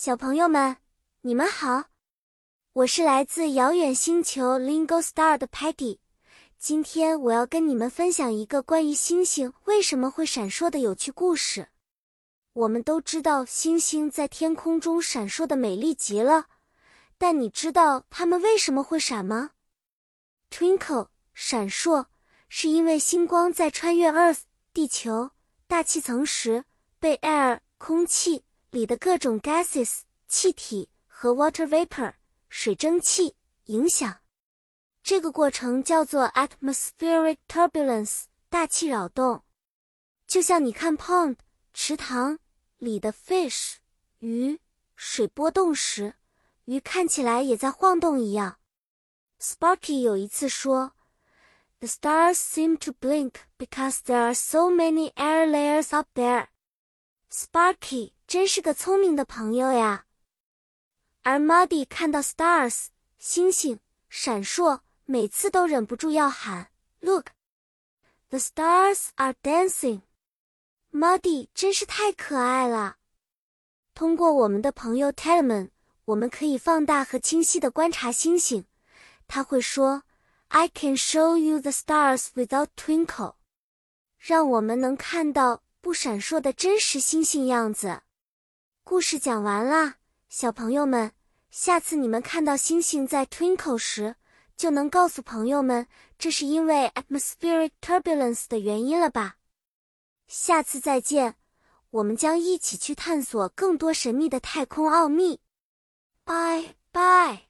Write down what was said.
小朋友们，你们好，我是来自遥远星球 Lingo Star 的 Patty。今天我要跟你们分享一个关于星星为什么会闪烁的有趣故事。我们都知道星星在天空中闪烁的美丽极了，但你知道它们为什么会闪吗？Twinkle 闪烁是因为星光在穿越 Earth 地球大气层时被 air 空气。里的各种 gases 气体和 water vapor 水蒸气影响，这个过程叫做 atmospheric turbulence 大气扰动。就像你看 pond 池塘里的 fish 鱼水波动时，鱼看起来也在晃动一样。Sparky 有一次说：“The stars seem to blink because there are so many air layers up there.” Sparky。真是个聪明的朋友呀！而 Muddy 看到 stars 星星闪烁，每次都忍不住要喊：“Look, the stars are dancing！” Muddy 真是太可爱了。通过我们的朋友 Telman，我们可以放大和清晰的观察星星。他会说：“I can show you the stars without twinkle。”让我们能看到不闪烁的真实星星样子。故事讲完啦，小朋友们，下次你们看到星星在 twinkle 时，就能告诉朋友们这是因为 atmospheric turbulence 的原因了吧？下次再见，我们将一起去探索更多神秘的太空奥秘。拜拜。